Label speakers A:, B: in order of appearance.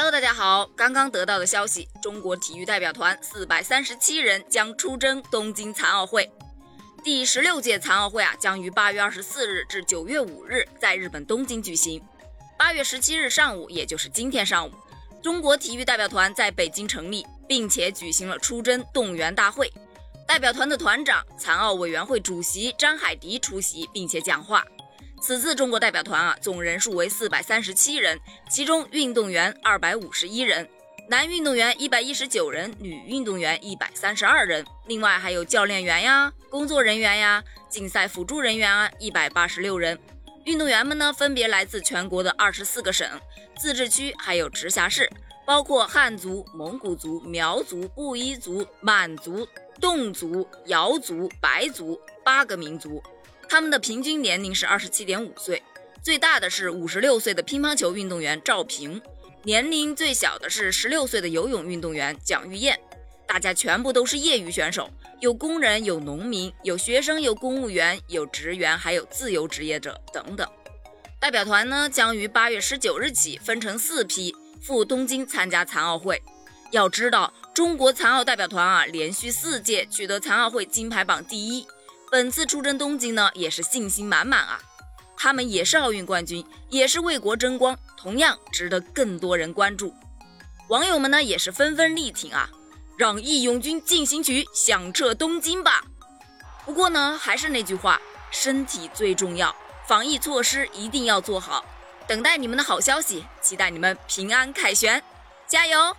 A: Hello，大家好！刚刚得到的消息，中国体育代表团四百三十七人将出征东京残奥会。第十六届残奥会啊，将于八月二十四日至九月五日在日本东京举行。八月十七日上午，也就是今天上午，中国体育代表团在北京成立，并且举行了出征动员大会。代表团的团长、残奥委员会主席张海迪出席，并且讲话。此次中国代表团啊，总人数为四百三十七人，其中运动员二百五十一人，男运动员一百一十九人，女运动员一百三十二人，另外还有教练员呀、工作人员呀、竞赛辅助人员啊，一百八十六人。运动员们呢，分别来自全国的二十四个省、自治区，还有直辖市，包括汉族、蒙古族、苗族、布依族、满族。侗族、瑶族、白族八个民族，他们的平均年龄是二十七点五岁，最大的是五十六岁的乒乓球运动员赵平，年龄最小的是十六岁的游泳运动员蒋玉燕。大家全部都是业余选手，有工人，有农民，有学生，有公务员，有职员，还有自由职业者等等。代表团呢将于八月十九日起分成四批赴东京参加残奥会。要知道。中国残奥代表团啊，连续四届取得残奥会金牌榜第一，本次出征东京呢，也是信心满满啊。他们也是奥运冠军，也是为国争光，同样值得更多人关注。网友们呢，也是纷纷力挺啊，让义勇军进行曲响彻东京吧。不过呢，还是那句话，身体最重要，防疫措施一定要做好。等待你们的好消息，期待你们平安凯旋，加油！